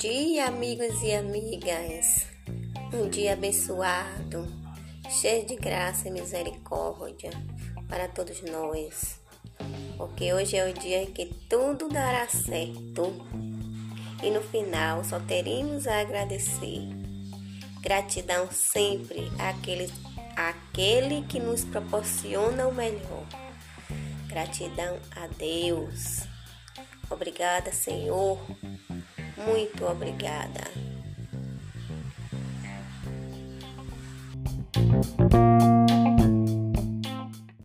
dia, amigos e amigas. Um dia abençoado, cheio de graça e misericórdia para todos nós. Porque hoje é o dia em que tudo dará certo. E no final só teremos a agradecer. Gratidão sempre àquele, àquele que nos proporciona o melhor. Gratidão a Deus. Obrigada, Senhor muito obrigada.